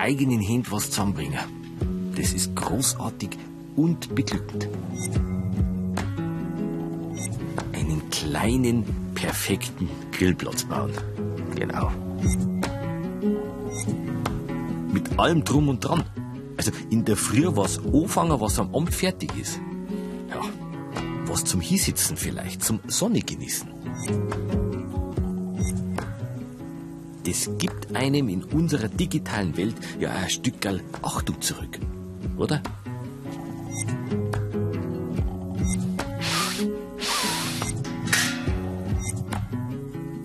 eigenen Händen was zusammenbringen. Das ist großartig und beglückend. Einen kleinen, perfekten Grillplatz bauen. Genau. Mit allem drum und dran. Also in der Früh was anfangen, was am Abend fertig ist. Ja, was zum Hiesitzen vielleicht, zum Sonne genießen. Das gibt einem in unserer digitalen Welt ja ein Stückerl Achtung zurück, oder?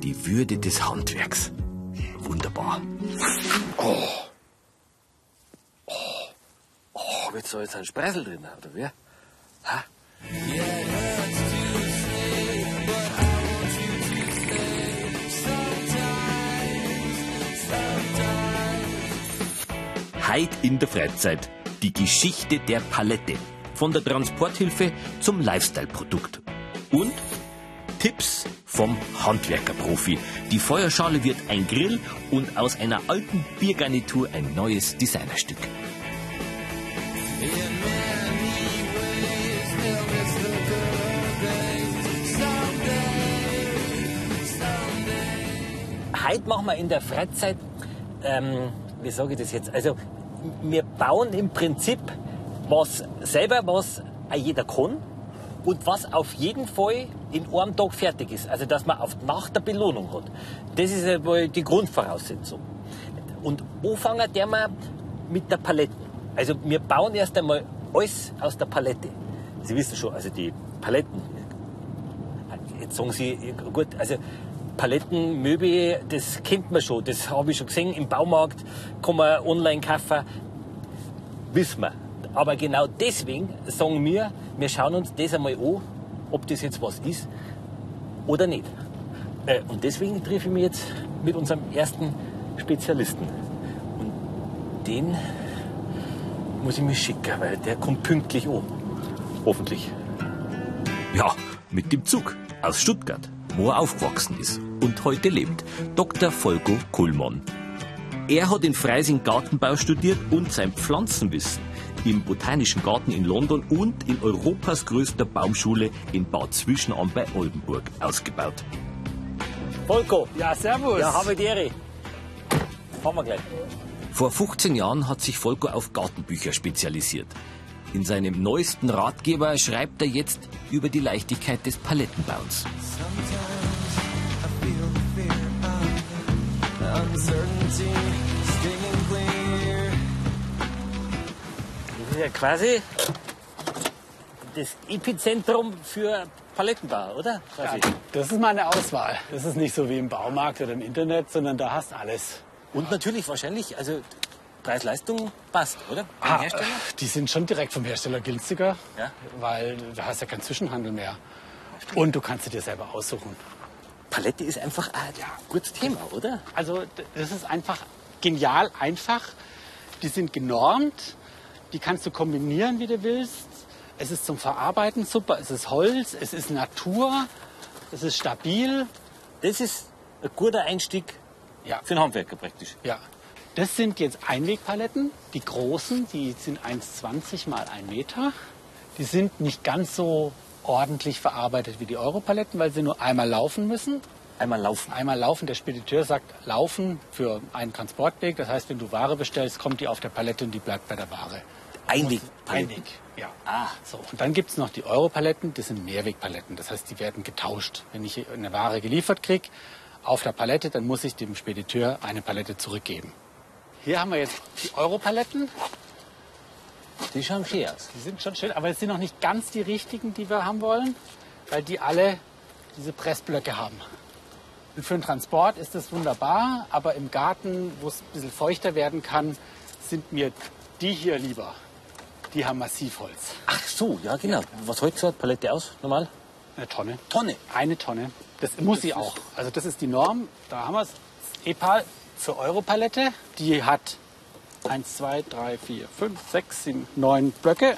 Die Würde des Handwerks. Wunderbar. Oh. Oh. Oh, willst du jetzt einen Spreisel drin, oder wer? Ha? Heid in der Freizeit. Die Geschichte der Palette. Von der Transporthilfe zum Lifestyle-Produkt. Und Tipps vom Handwerkerprofi. Die Feuerschale wird ein Grill und aus einer alten Biergarnitur ein neues Designerstück. Heute machen wir in der Freizeit, ähm, wie sage ich das jetzt? Also, wir bauen im Prinzip was selber, was auch jeder kann und was auf jeden Fall in einem Tag fertig ist. Also, dass man auf nach der Belohnung hat. Das ist einmal die Grundvoraussetzung. Und anfangen der wir mit der Palette. Also, wir bauen erst einmal alles aus der Palette. Sie wissen schon, also die Paletten. Jetzt sagen Sie, gut, also Paletten, Möbel, das kennt man schon. Das habe ich schon gesehen im Baumarkt, kann man online kaufen. Wissen wir. Aber genau deswegen sagen wir, wir schauen uns das einmal an, ob das jetzt was ist oder nicht. Äh, Und deswegen treffe ich mich jetzt mit unserem ersten Spezialisten. Und den muss ich mich schicken, weil der kommt pünktlich an. Hoffentlich. Ja, mit dem Zug aus Stuttgart, wo er aufgewachsen ist und heute lebt. Dr. Volko Kuhlmann. Er hat in Freising Gartenbau studiert und sein Pflanzenwissen im Botanischen Garten in London und in Europas größter Baumschule in Bad Zwischenahn bei Oldenburg ausgebaut. Volko, Ja, servus. ja, habe die Ehre. Fahren wir gleich. Vor 15 Jahren hat sich Volko auf Gartenbücher spezialisiert. In seinem neuesten Ratgeber schreibt er jetzt über die Leichtigkeit des Palettenbauens. Das ist ja quasi das Epizentrum für Palettenbau, oder? Quasi. Das ist meine Auswahl. Das ist nicht so wie im Baumarkt oder im Internet, sondern da hast alles. Und natürlich wahrscheinlich, also Preis-Leistung passt, oder? Ah, die sind schon direkt vom Hersteller günstiger, Ja. weil da hast ja keinen Zwischenhandel mehr. Und du kannst sie dir selber aussuchen. Palette ist einfach ein ja, gutes Thema, oder? Also das ist einfach genial einfach. Die sind genormt, die kannst du kombinieren, wie du willst. Es ist zum Verarbeiten super, es ist Holz, es ist Natur, es ist stabil. Das ist ein guter Einstieg Ja. für einen Handwerker praktisch. Ja. Das sind jetzt Einwegpaletten, die großen, die sind 1,20 mal 1 Meter. Die sind nicht ganz so ordentlich verarbeitet wie die Europaletten, weil sie nur einmal laufen müssen. Einmal laufen. Einmal laufen, der Spediteur sagt laufen für einen Transportweg. Das heißt, wenn du Ware bestellst, kommt die auf der Palette und die bleibt bei der Ware. Einweg. Einweg, ja. Ah. So, und dann gibt es noch die Europaletten, das sind Mehrwegpaletten. Das heißt, die werden getauscht. Wenn ich eine Ware geliefert kriege auf der Palette, dann muss ich dem Spediteur eine Palette zurückgeben. Hier haben wir jetzt die Europaletten. Die aus. Die sind schon schön, aber es sind noch nicht ganz die richtigen, die wir haben wollen, weil die alle diese Pressblöcke haben. Und für den Transport ist das wunderbar, aber im Garten, wo es ein bisschen feuchter werden kann, sind mir die hier lieber. Die haben Massivholz. Ach so, ja genau. Was hält so eine Palette aus, normal? Eine Tonne. Tonne. Eine Tonne. Das muss sie auch. Also das ist die Norm. Da haben wir es. EPAL für Europalette. Die hat 1, 2, 3, 4, 5, 6, 7, 9 Blöcke.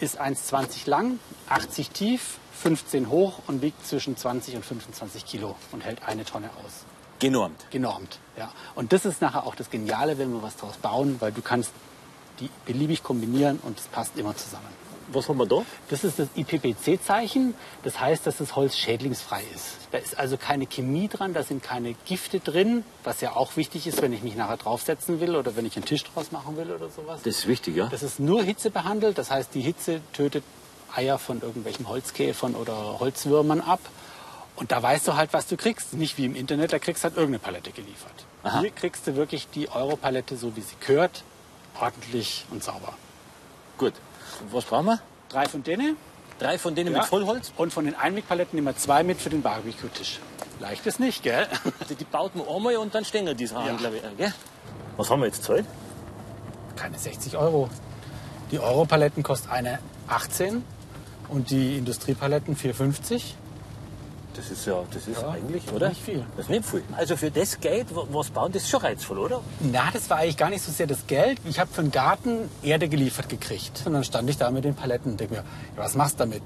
Ist 1,20 lang, 80 tief, 15 hoch und wiegt zwischen 20 und 25 Kilo und hält eine Tonne aus. Genormt. genormt. Ja. Und das ist nachher auch das Geniale, wenn wir was draus bauen, weil du kannst die beliebig kombinieren und es passt immer zusammen. Was haben wir da? Das ist das IPPC-Zeichen. Das heißt, dass das Holz schädlingsfrei ist. Da ist also keine Chemie dran, da sind keine Gifte drin, was ja auch wichtig ist, wenn ich mich nachher draufsetzen will oder wenn ich einen Tisch draus machen will oder sowas. Das ist wichtig, ja? Das ist nur Hitze behandelt, das heißt, die Hitze tötet Eier von irgendwelchen Holzkäfern oder Holzwürmern ab. Und da weißt du halt, was du kriegst. Nicht wie im Internet, da kriegst du halt irgendeine Palette geliefert. Aha. Hier kriegst du wirklich die Europalette, so wie sie gehört, ordentlich und sauber. Gut. Was brauchen wir? Drei von denen. Drei von denen Ja. mit Vollholz? Und von den Einwegpaletten nehmen wir zwei mit für den Barbecue-Tisch. Leicht ist nicht, gell? Also die baut man einmal und dann stehen die dran, Ja. glaube ich. Gell? Was haben wir jetzt zahlt? Keine 60 Euro. Die Europaletten kosten eine 18 und die Industriepaletten 4,50. Das ist ja, das ist Ja, eigentlich, oder? nicht viel. Das ist nicht viel. Also für das Geld, wa- was bauen, das ist schon reizvoll, oder? Na, das war eigentlich gar nicht so sehr das Geld. Ich habe für den Garten Erde geliefert gekriegt. Und dann stand ich da mit den Paletten und denke mir, ja, was machst du damit?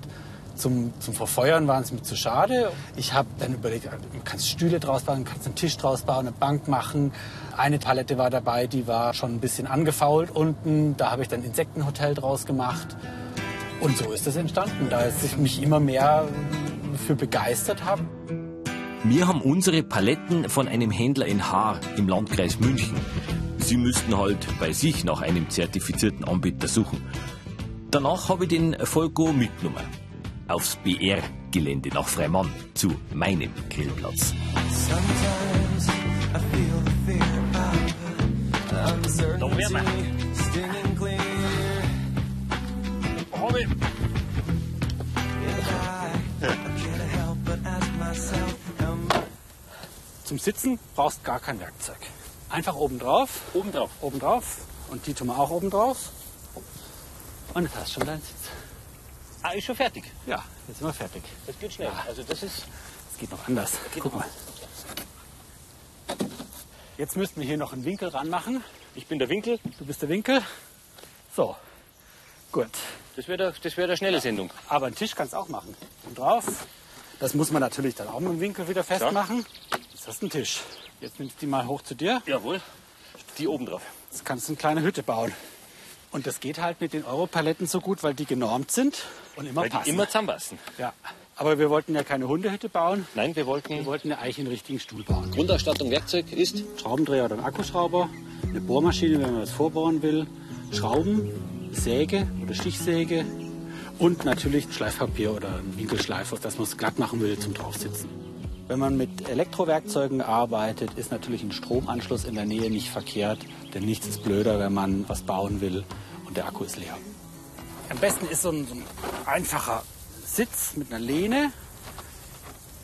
Zum, zum Verfeuern waren es mir zu schade. Ich habe dann überlegt, du kannst Stühle draus bauen, du kannst einen Tisch draus bauen, eine Bank machen. Eine Palette war dabei, die war schon ein bisschen angefault unten. Da habe ich dann ein Insektenhotel draus gemacht. Und so ist es entstanden, da ich mich immer mehr für begeistert habe. Wir haben unsere Paletten von einem Händler in Haar im Landkreis München. Sie müssten halt bei sich nach einem zertifizierten Anbieter suchen. Danach habe ich den Volko mitgenommen. Aufs BR-Gelände nach Freimann zu meinem Grillplatz. Da wären wir. uncertainty stinging clear. Hab ich. Zum Sitzen brauchst gar kein Werkzeug. Einfach oben drauf, Oben drauf. oben drauf und die tun wir auch oben drauf. Und jetzt hast du schon deinen Sitz. Ah, ist schon fertig. Ja, jetzt sind wir fertig. Das geht schnell. Also das ist. Es geht noch anders. Guck mal. Jetzt müssten wir hier noch einen Winkel ranmachen. Ich bin der Winkel. Du bist der Winkel. So, gut. Das wäre das wär eine schnelle Sendung. Aber einen Tisch kannst du auch machen. Und drauf. Das muss man natürlich dann auch mit dem Winkel wieder festmachen. Jetzt hast du einen Tisch. Jetzt nimmst du die mal hoch zu dir. Jawohl. Die oben drauf. Jetzt kannst du eine kleine Hütte bauen. Und das geht halt mit den Europaletten so gut, weil die genormt sind und immer Weil passen. die immer zusammenpassen. ja. Aber wir wollten ja keine Hundehütte bauen. Nein, wir wollten. Wir wollten ja eigentlich einen richtigen Stuhl bauen. Grundausstattung Werkzeug ist. Schraubendreher oder ein Akkuschrauber, eine Bohrmaschine, wenn man was vorbohren will, Schrauben, Säge oder Stichsäge und natürlich Schleifpapier oder ein Winkelschleifer, dass man es glatt machen will zum Draufsitzen. Wenn man mit Elektrowerkzeugen arbeitet, ist natürlich ein Stromanschluss in der Nähe nicht verkehrt, denn nichts ist blöder, wenn man was bauen will und der Akku ist leer. Am besten ist so ein, so ein einfacher Sitz mit einer Lehne.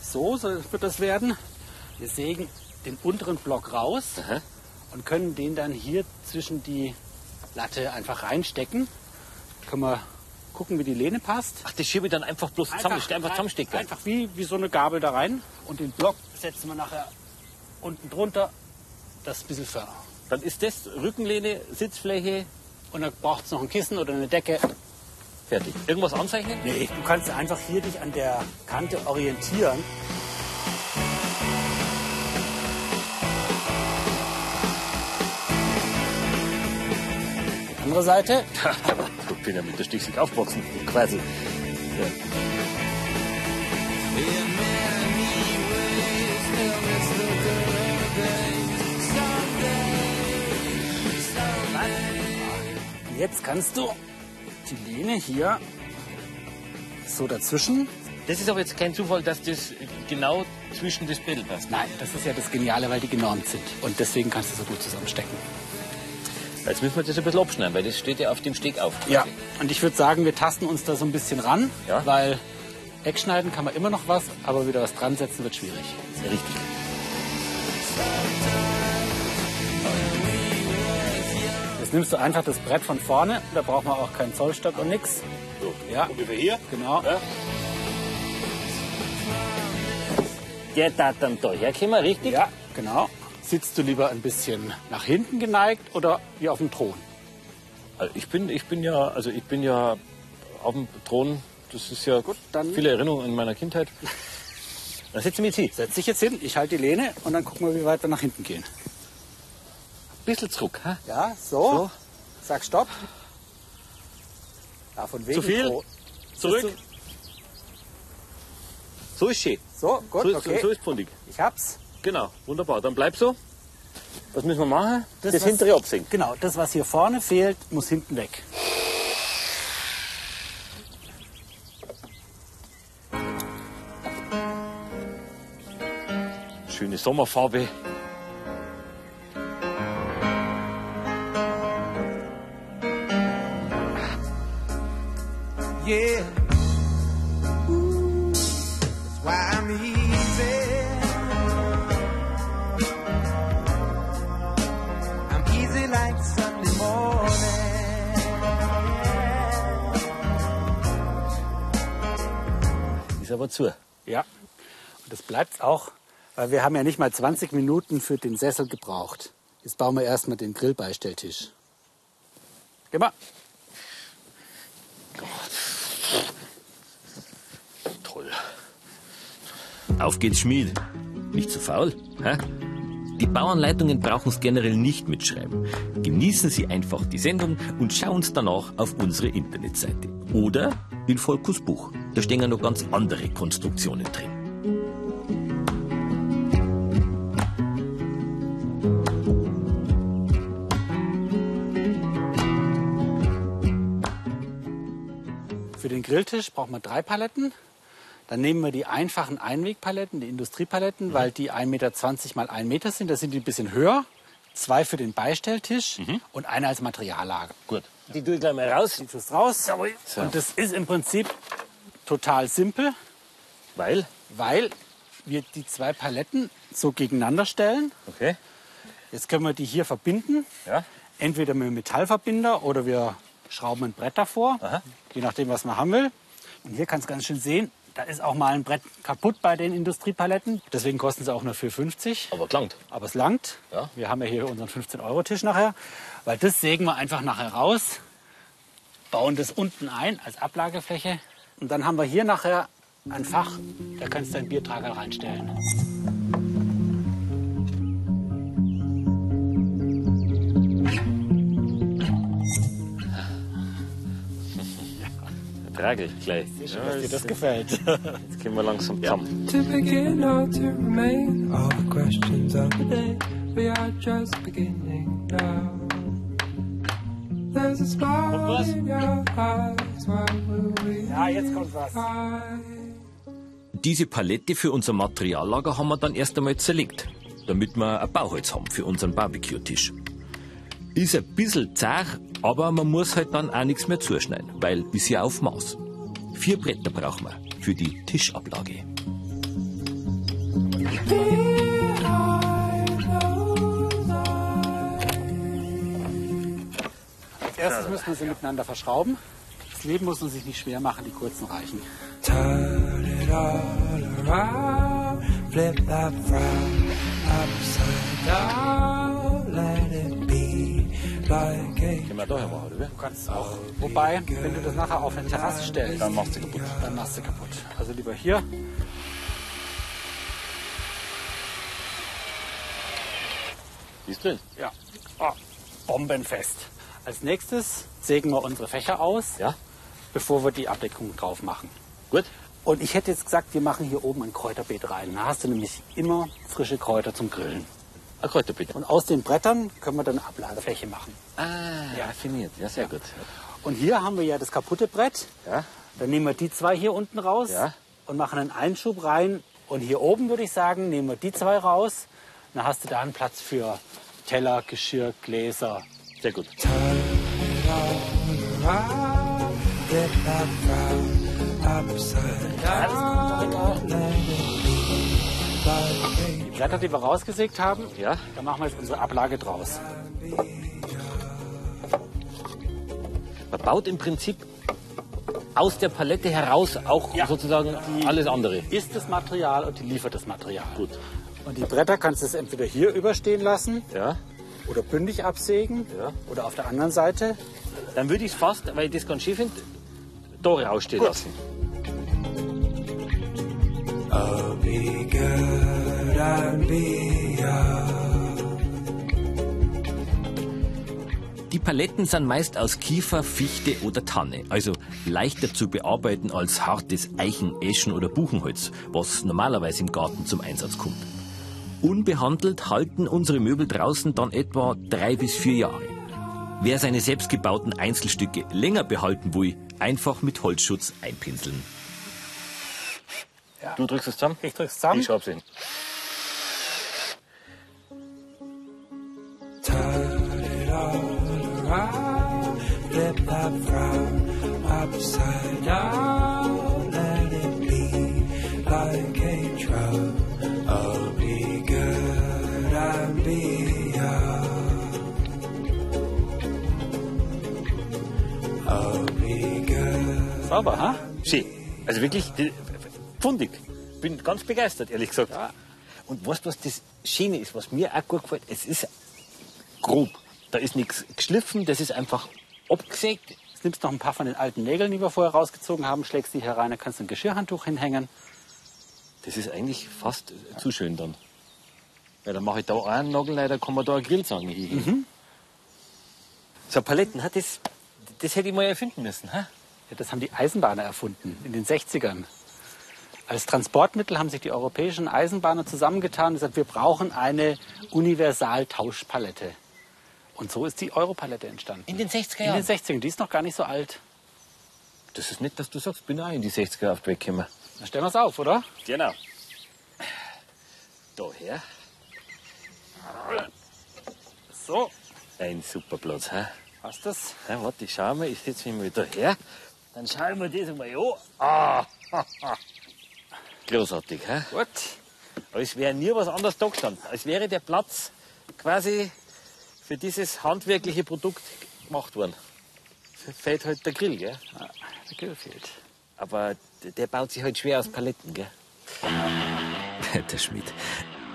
So, so wird das werden. Wir sägen den unteren Block raus Aha. und können den dann hier zwischen die Latte einfach reinstecken. Können wir gucken, wie die Lehne passt. Ach, das schiebe ich dann einfach bloß zusammen, einfach, einfach rein- zusammenstecken. Einfach wie, wie so eine Gabel da rein. Und den Block setzen wir nachher unten drunter. Das ist ein bisschen förder. Dann ist das Rückenlehne, Sitzfläche, Und dann braucht es noch ein Kissen oder eine Decke. fertig. Irgendwas anzeichnen? Nee, du kannst einfach hier dich an der Kante orientieren. Andere Seite. Ich bin ja mit der Stichsieg aufgewachsen, quasi. Ja. Jetzt kannst du die Lehne hier so dazwischen. Das ist aber jetzt kein Zufall, dass das genau zwischen das Brettel passt. Nein, das ist ja das Geniale, weil die genormt sind. Und deswegen kannst du so gut zusammenstecken. Jetzt müssen wir das ein bisschen abschneiden, weil das steht ja auf dem Steg auf. Ja, und ich würde sagen, wir tasten uns da so ein bisschen ran, Ja. weil wegschneiden kann man immer noch was, aber wieder was dran setzen wird schwierig. Richtig. Jetzt nimmst du einfach das Brett von vorne, da braucht man auch keinen Zollstock und nix. So, Ja. ungefähr hier. Genau. Ja. Der darf dann da herkommen, richtig? Ja, genau. Sitzt du lieber ein bisschen nach hinten geneigt oder wie auf dem Thron? Also ich bin, ich bin ja, also ich bin ja auf dem Thron. Das ist ja dann- viele Erinnerungen in meiner Kindheit. Dann setzen wir jetzt hin. Setz dich jetzt hin, ich halte die Lehne und dann gucken wir, wie weit wir nach hinten gehen. Ein bisschen zurück. Ha? Ja, so. So. Sag Stopp. Ja, von wegen. Zu viel? Pro- Zurück. So ist schön. So, gut, So ist, okay. so ist pfundig. Ich hab's. Genau, wunderbar. Dann bleib so. Was müssen wir machen? Das, was- hintere absenken. Genau, das, was hier vorne fehlt, muss hinten weg. Schöne Sommerfarbe. Yeah. Ooh, that's why I'm easy. I'm easy like Sunday morning. Ist aber zu. Ja. Und das bleibt auch, weil wir haben ja nicht mal 20 Minuten für den Sessel gebraucht. Jetzt bauen wir erstmal den Grillbeistelltisch. Geh mal. Toll. Auf geht's, Schmied. Nicht zu faul, hä? Die Bauanleitungen brauchen es generell nicht mitschreiben. Genießen Sie einfach die Sendung und schauen Sie danach auf unsere Internetseite. Oder in Volkus Buch. Da stehen ja noch ganz andere Konstruktionen drin. Den Grilltisch brauchen wir drei Paletten. Dann nehmen wir die einfachen Einwegpaletten, die Industriepaletten, weil die 1,20 Meter mal 1 Meter sind. Da sind die ein bisschen höher. Zwei für den Beistelltisch und eine als Materiallager. Gut. Die tue ich gleich mal raus. Die tust raus. So. Und das ist im Prinzip total simpel, Weil? weil wir die zwei Paletten so gegeneinander stellen. Okay. Jetzt können wir die hier verbinden. Ja. Entweder mit einem Metallverbinder oder wir schrauben ein Brett davor, Aha. je nachdem, was man haben will. Und hier kannst du ganz schön sehen, da ist auch mal ein Brett kaputt bei den Industriepaletten. Deswegen kosten sie auch nur 4,50. Aber klangt. Aber es langt. Ja. Wir haben ja hier unseren 15-Euro-Tisch nachher. Weil das sägen wir einfach nachher raus, bauen das unten ein als Ablagefläche. Und dann haben wir hier nachher ein Fach, da kannst du deinen Biertrager reinstellen. Trage ich gleich. Ja, Dass dir das gefällt. Jetzt gehen wir langsam zusammen. To begin or to remain, all the questions of the day, we are just beginning now. There's a spark in your eyes, what will we Ja, jetzt kommt was. Diese Palette für unser Materiallager haben wir dann erst einmal zerlegt, damit wir ein Bauholz haben für unseren Barbecue-Tisch. Ist ein bisschen zart, aber man muss halt dann auch nichts mehr zuschneiden, weil ist ja auf Maß. Vier Bretter brauchen wir für die Tischablage. Als erstes müssen wir sie miteinander verschrauben. Das Leben muss man sich nicht schwer machen, die kurzen reichen. Turn it all around, flip that frown upside down, Gehen wir daher machen, oder? Du kannst auch. Wobei, wenn du das nachher auf eine Terrasse stellst, Dann machst du kaputt. dann machst du kaputt. Also lieber hier. Die ist drin. Ja. Oh, bombenfest. Als nächstes sägen wir unsere Fächer aus, Ja. bevor wir die Abdeckung drauf machen. Gut. Und ich hätte jetzt gesagt, wir machen hier oben ein Kräuterbeet rein. Da hast du nämlich immer frische Kräuter zum Grillen. Ein Kräuter bitte. Und aus den Brettern können wir dann eine Ablagefläche machen. Ah, ja, raffiniert. Ja, sehr gut. Und hier haben wir ja das kaputte Brett. Ja. Dann nehmen wir die zwei hier unten raus Ja. und machen einen Einschub rein. Und hier oben würde ich sagen, nehmen wir die zwei raus. Dann hast du da einen Platz für Teller, Geschirr, Gläser. Sehr gut. around, like Die Bretter, die wir rausgesägt haben, Ja. da machen wir jetzt unsere Ablage draus. Man baut im Prinzip aus der Palette heraus auch Ja. sozusagen alles andere. Ist das Material und die liefert das Material. Gut. Und die Bretter kannst du es entweder hier überstehen lassen Ja. oder bündig absägen Ja. oder auf der anderen Seite. Dann würde ich es fast, weil ich das ganz schief finde, da rausstehen Gut. lassen. A be good and be. Die Paletten sind meist aus Kiefer, Fichte oder Tanne, also leichter zu bearbeiten als hartes Eichen, Eschen oder Buchenholz, was normalerweise im Garten zum Einsatz kommt. Unbehandelt halten unsere Möbel draußen dann etwa drei bis vier Jahre. Wer seine selbstgebauten Einzelstücke länger behalten will, einfach mit Holzschutz einpinseln. Du drückst es zusammen? Ich drück's zusammen. Ich schraub's hin. Sauber, ha? Schön. Also wirklich pfundig. Bin ganz begeistert, ehrlich gesagt. Und weißt du, was das Schöne ist, was mir auch gut gefällt? Es ist grob. Da ist nichts geschliffen, das ist einfach abgesägt. Jetzt nimmst du noch ein paar von den alten Nägeln, die wir vorher rausgezogen haben, schlägst die hier rein, dann kannst du ein Geschirrhandtuch hinhängen. Das ist eigentlich fast zu schön dann. Weil dann mache ich da einen Nagel rein, dann kann man da eine Grillzange hinhängen. So Paletten, das, das hätte ich mal erfinden müssen. Ha? Ja, das haben die Eisenbahner erfunden in den 60ern. Als Transportmittel haben sich die europäischen Eisenbahner zusammengetan und gesagt, wir brauchen eine Universaltauschpalette. Und so ist die Europalette entstanden. In den 60er In Jahren? den 60ern. Die ist noch gar nicht so alt. Das ist nicht, dass du sagst, bin auch in die 60er auf die Weg gekommen. Dann stellen wir es auf, oder? Genau. Daher. So, Ein super Platz. Ha? passt das? Ja, warte, ich schau mal, ich setze mich mal da her. Dann schauen wir das mal an. Ah, Großartig, hä? Gut. Als wäre nie was anderes da gestanden. Als wäre der Platz quasi für dieses handwerkliche Produkt gemacht worden. Fehlt halt der Grill, gell? Der Grill fehlt. Aber der- der baut sich halt schwer aus Paletten, gell? Der Schmidt.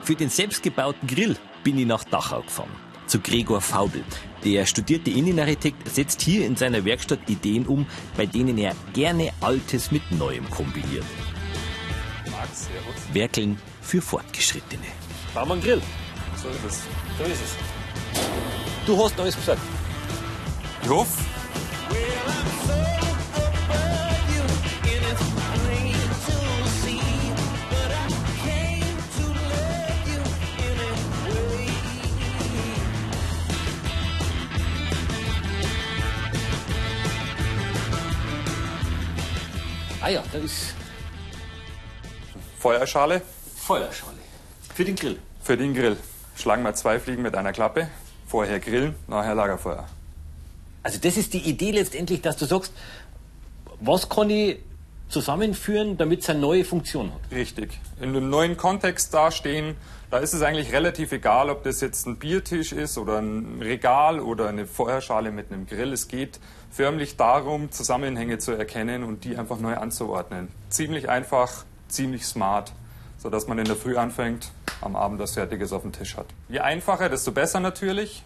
Für den selbstgebauten Grill bin ich nach Dachau gefahren. Zu Gregor Faubel. Der studierte Innenarchitekt setzt hier in seiner Werkstatt Ideen um, bei denen er gerne Altes mit Neuem kombiniert. Werkeln für Fortgeschrittene. Bauen wir einen Grill. So ist es. So ist es. Du hast alles gesagt. Ich hoffe, Ah ja, da ist Feuerschale Feuerschale. Für den Grill. für den Grill. Schlagen wir zwei Fliegen mit einer Klappe. Vorher grillen, nachher Lagerfeuer. Also das ist die Idee letztendlich, dass du sagst, was kann ich zusammenführen, damit es eine neue Funktion hat. Richtig. In einem neuen Kontext dastehen, da ist es eigentlich relativ egal, ob das jetzt ein Biertisch ist oder ein Regal oder eine Feuerschale mit einem Grill. Es geht förmlich darum, Zusammenhänge zu erkennen und die einfach neu anzuordnen. Ziemlich einfach, ziemlich smart, sodass man in der Früh anfängt, am Abend was Fertiges auf dem Tisch hat. Je einfacher, desto besser natürlich.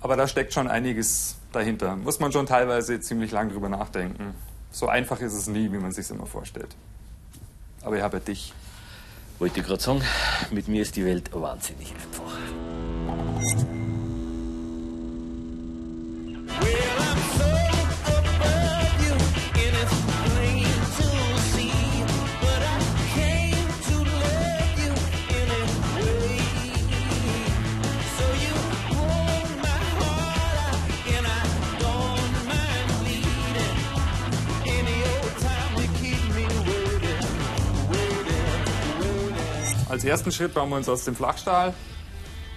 Aber da steckt schon einiges dahinter. Muss man schon teilweise ziemlich lang drüber nachdenken. So einfach ist es nie, wie man sich immer vorstellt. Aber ich habe dich. Wollte gerade sagen, mit mir ist die Welt wahnsinnig einfach. Als ersten Schritt bauen wir uns aus dem Flachstahl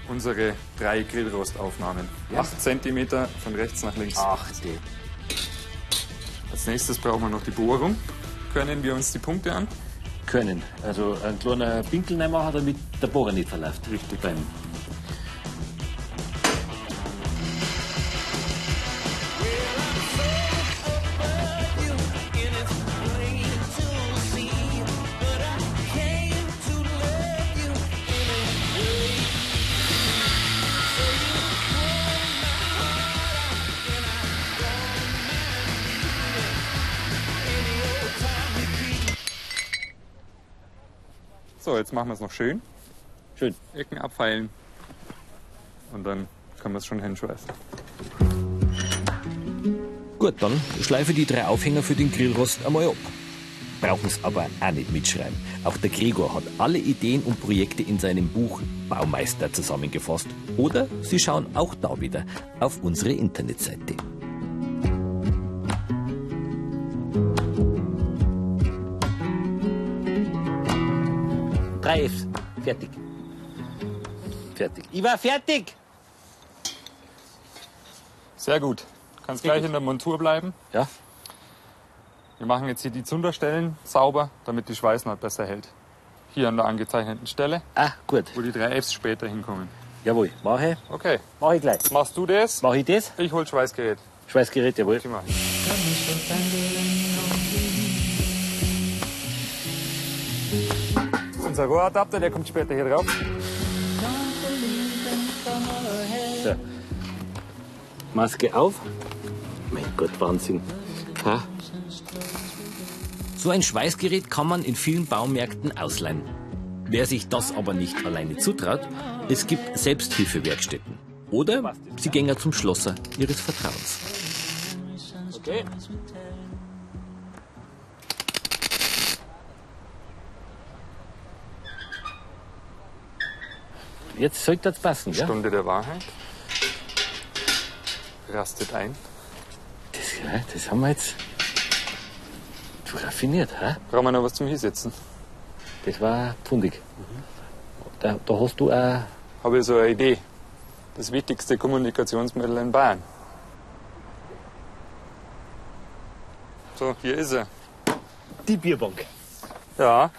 unsere drei Grillrostaufnahmen. Acht Zentimeter von rechts nach links. Achte. Als nächstes brauchen wir noch die Bohrung. Können wir uns die Punkte an? Können. Also ein kleiner Winkel reinmachen, damit der Bohrer nicht verläuft. Richtig. Beim So, jetzt machen wir es noch schön. Schön. Ecken abfeilen. Und dann können wir es schon hinschweißen. Gut, dann schleife die drei Aufhänger für den Grillrost einmal ab. Brauchen es aber auch nicht mitschreiben. Auch der Gregor hat alle Ideen und Projekte in seinem Buch Baumeister zusammengefasst. Oder Sie schauen auch da wieder auf unsere Internetseite. Drei Fs. Fertig. Fertig. Ich war fertig. Sehr gut. Kannst Sehr gleich gut. in der Montur bleiben. Ja. Wir machen jetzt hier die Zunderstellen sauber, damit die Schweißnaht besser hält. Hier an der angezeichneten Stelle, Ah, gut. wo die drei Fs später hinkommen. Jawohl. Mache ich. Okay, Mach ich gleich. machst du das? Mache ich das? Ich hol Schweißgerät. Schweißgerät, jawohl. Die mach Unser Rohradapter, der kommt später hier drauf. So. Maske auf. Mein Gott, Wahnsinn. Ha? So ein Schweißgerät kann man in vielen Baumärkten ausleihen. Wer sich das aber nicht alleine zutraut, es gibt Selbsthilfewerkstätten. Oder Sie gehen zum Schlosser Ihres Vertrauens. Okay. Jetzt sollte das passen, ja? Stunde der Wahrheit. Rastet ein. Das, ja, das haben wir jetzt zu raffiniert, hä? Brauchen wir noch was zum Hinsetzen? Das war pfundig. Da, da hast du auch Habe ich so eine Idee. Das wichtigste Kommunikationsmittel in Bayern. So, hier ist er. die Bierbank. Ja.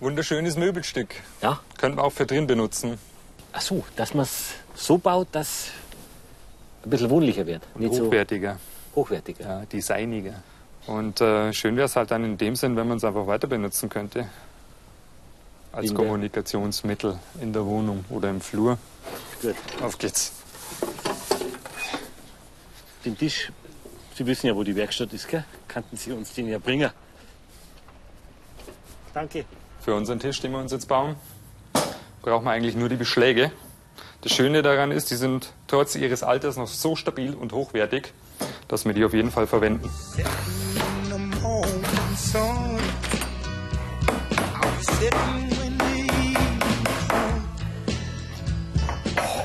Wunderschönes Möbelstück. Ja? Könnte man auch für drin benutzen. Ach so, dass man es so baut, dass ein bisschen wohnlicher wird. Nicht Hochwertiger. so hochwertiger. Ja, designiger. Und äh, schön wäre es halt dann in dem Sinn, wenn man es einfach weiter benutzen könnte. Als In Kommunikationsmittel in der Wohnung oder im Flur. Gut. Auf geht's. Den Tisch, Sie wissen ja, wo die Werkstatt ist, gell? Kannten Sie uns den ja bringen. Danke. Für unseren Tisch, den wir uns jetzt bauen, brauchen wir eigentlich nur die Beschläge. Das Schöne daran ist, die sind trotz ihres Alters noch so stabil und hochwertig, dass wir die auf jeden Fall verwenden.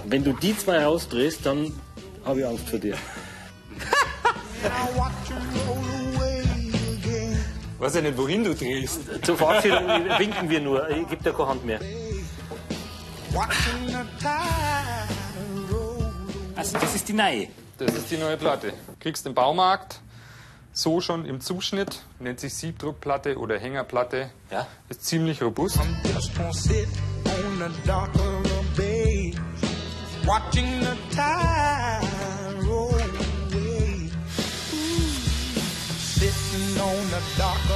Wenn du die zwei rausdrehst, dann habe ich Angst vor dir. Weiß ja nicht, wohin du drehst. Zur Verabschiedung winken wir nur. Ich gebe dir keine Hand mehr. Also, das ist die neue. Das ist die neue Platte. Kriegst im Baumarkt so schon im Zuschnitt, nennt sich Siebdruckplatte oder Hängerplatte. Ja? Ist ziemlich robust. Watching the tide Oh,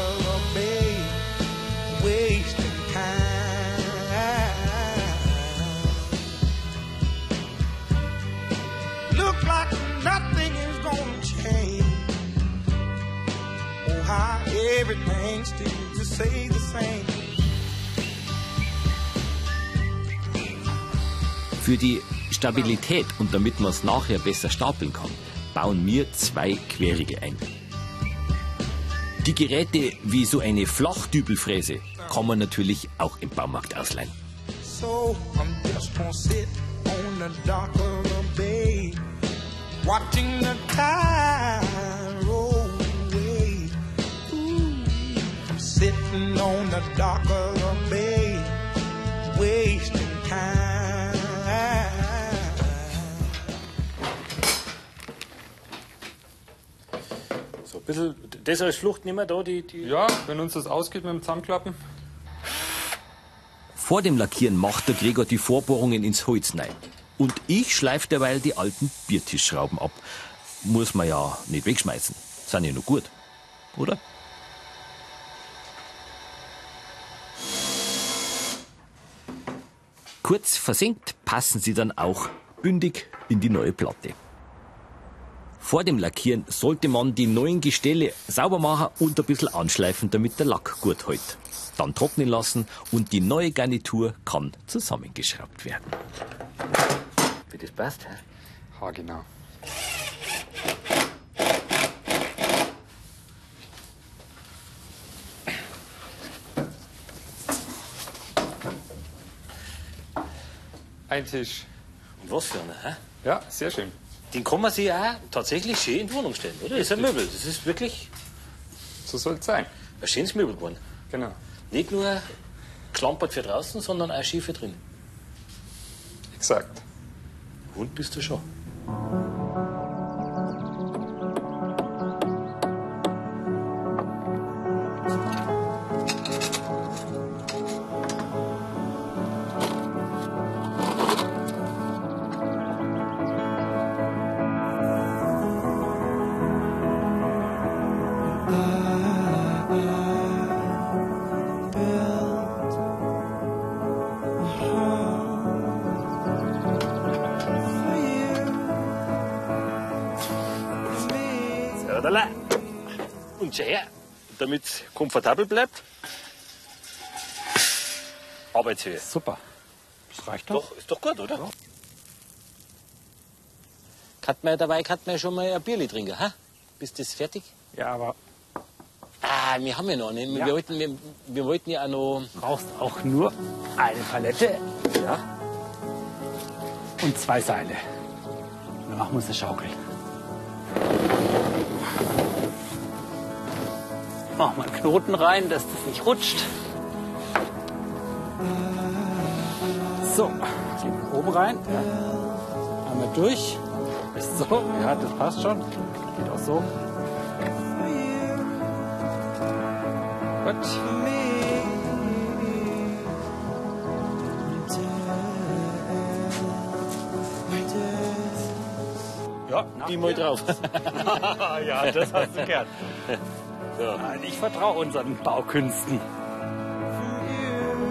everything seems to stay the same. Für die Stabilität und damit man es nachher besser stapeln kann, bauen wir zwei Querige ein. Die Geräte wie so eine Flachdübelfräse kann man natürlich auch im Baumarkt ausleihen. So I'm just gonna sit on the dock of the bay, watching the tide roll away. Ooh, I'm sitting on the dock of the bay, wasting time. So ein bisschen, das als Flucht nehmen wir da, die, die Ja, wenn uns das ausgeht mit dem Zusammenklappen. Vor dem Lackieren macht der Gregor die Vorbohrungen ins Holz rein. Und ich schleife derweil die alten Biertischschrauben ab. Muss man ja nicht wegschmeißen. Sind ja nur gut. Oder? Kurz versenkt passen sie dann auch bündig in die neue Platte. Vor dem Lackieren sollte man die neuen Gestelle sauber machen und ein bisschen anschleifen, damit der Lack gut hält. Dann trocknen lassen und die neue Garnitur kann zusammengeschraubt werden. Wie das passt, hä? Ha, genau. Ein Tisch. Und was für einer, hä? Ja, sehr schön. Den kann man sich auch tatsächlich schön in die Wohnung stellen, oder? Das ist ein Möbel. Das ist wirklich So soll es sein. ein schönes Möbel geworden. Genau. Nicht nur klampert für draußen, sondern auch schön für drin. Exakt. Und bist du schon. Her, damit es komfortabel bleibt. Arbeitshöhe. Super. Das reicht doch. Doch, ist doch gut, oder? Kann man dabei kann man schon mal ein Bierli trinken, ha? Bist das fertig? Ja, aber Ah, wir haben ja noch nicht. Ja. Wir, wollten, wir, wir wollten ja auch noch. brauchst auch nur eine Palette Ja? und zwei Seile. Dann machen wir uns eine Schaukel. Machen wir einen Knoten rein, dass das nicht rutscht. So, ziehen wir oben rein. Ja. Einmal durch. Ist so, ja, das passt schon. Geht auch so. Gut. Ja, die mal drauf. ja, das hast du gern. Nein, ich vertraue unseren Baukünsten.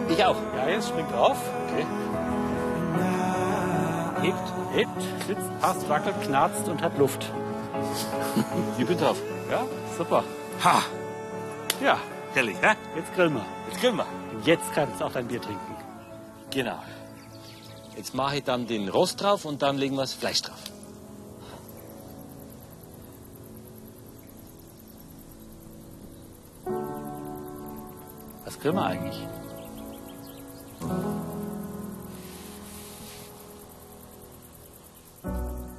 Ich auch. Ja, jetzt springt drauf. Okay. Hebt, hebt, sitzt, passt, wackelt, knarzt und hat Luft. Ich bin drauf. Ja, super. Ha! Ja, Herrlich, hä? jetzt grillen wir. Jetzt können wir. Und jetzt kannst du auch dein Bier trinken. Genau. Jetzt mache ich dann den Rost drauf und dann legen wir das Fleisch drauf. Was grillen wir eigentlich?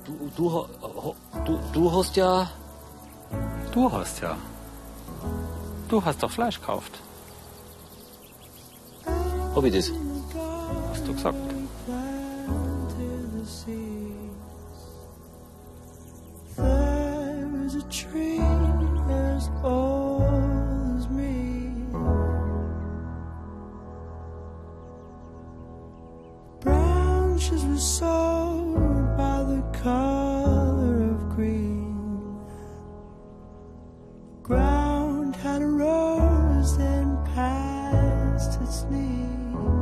Du, du, du, du hast ja. Du hast ja. Du hast doch Fleisch gekauft. Hab ich das? Hast du gesagt.